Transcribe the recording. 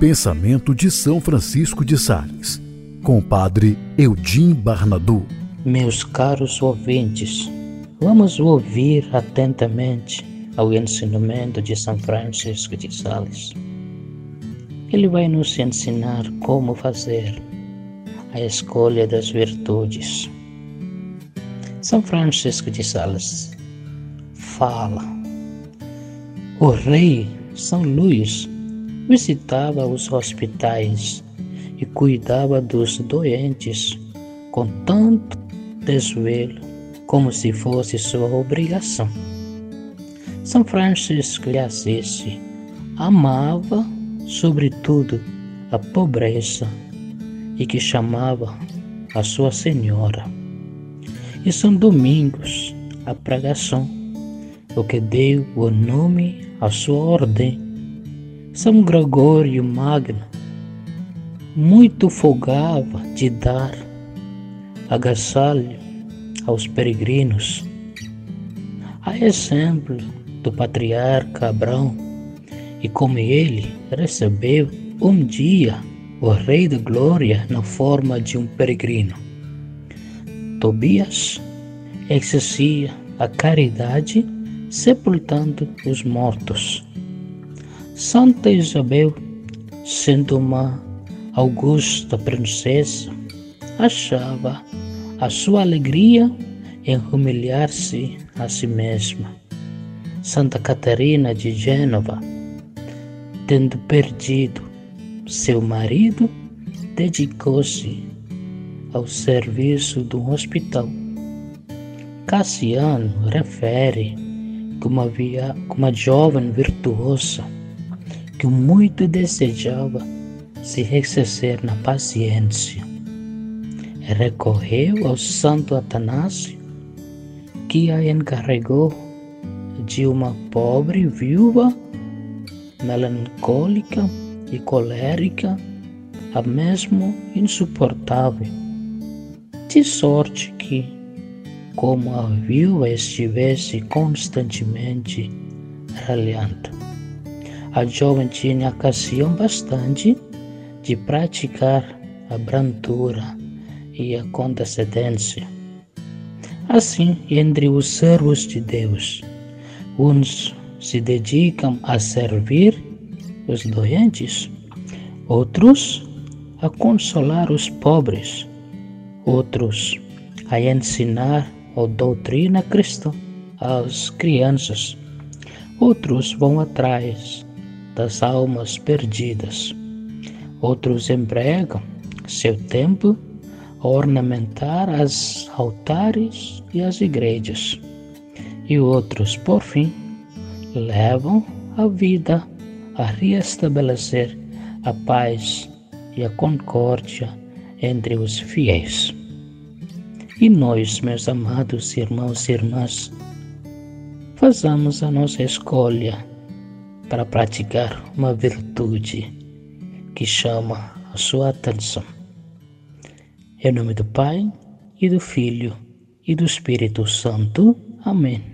Pensamento de São Francisco de Sales, com o Padre Eudim Barnadu. Meus caros ouvintes, vamos ouvir atentamente ao ensinamento de São Francisco de Sales. Ele vai nos ensinar como fazer a escolha das virtudes. São Francisco de Sales fala: O rei São Luís visitava os hospitais e cuidava dos doentes com tanto desvelo como se fosse sua obrigação. São Francisco de Assis amava, sobretudo, a pobreza e que chamava a sua senhora. E São Domingos, a pregação, o que deu o nome à sua ordem. São Gregório Magno muito folgava de dar agasalho aos peregrinos. A exemplo do patriarca Abraão, e como ele recebeu um dia o Rei da Glória na forma de um peregrino. Tobias exercia a caridade sepultando os mortos. Santa Isabel, sendo uma augusta princesa, achava a sua alegria em humilhar-se a si mesma. Santa Catarina de Gênova, tendo perdido seu marido, dedicou-se ao serviço do hospital. Cassiano refere que uma, via, uma jovem virtuosa que muito desejava se exercer na paciência. Recorreu ao santo Atanásio, que a encarregou de uma pobre viúva melancólica e colérica, a mesmo insuportável, de sorte que, como a viúva estivesse constantemente ralhando, a jovem tinha ocasião bastante de praticar a brandura e a condescendência. Assim, entre os servos de Deus, uns se dedicam a servir os doentes, outros a consolar os pobres, outros a ensinar a doutrina cristã às crianças, outros vão atrás das almas perdidas, outros empregam seu tempo a ornamentar as altares e as igrejas, e outros, por fim, levam a vida a reestabelecer a paz e a concórdia entre os fiéis. E nós, meus amados irmãos e irmãs, façamos a nossa escolha para praticar uma virtude que chama a sua atenção. Em nome do Pai, e do Filho, e do Espírito Santo. Amém.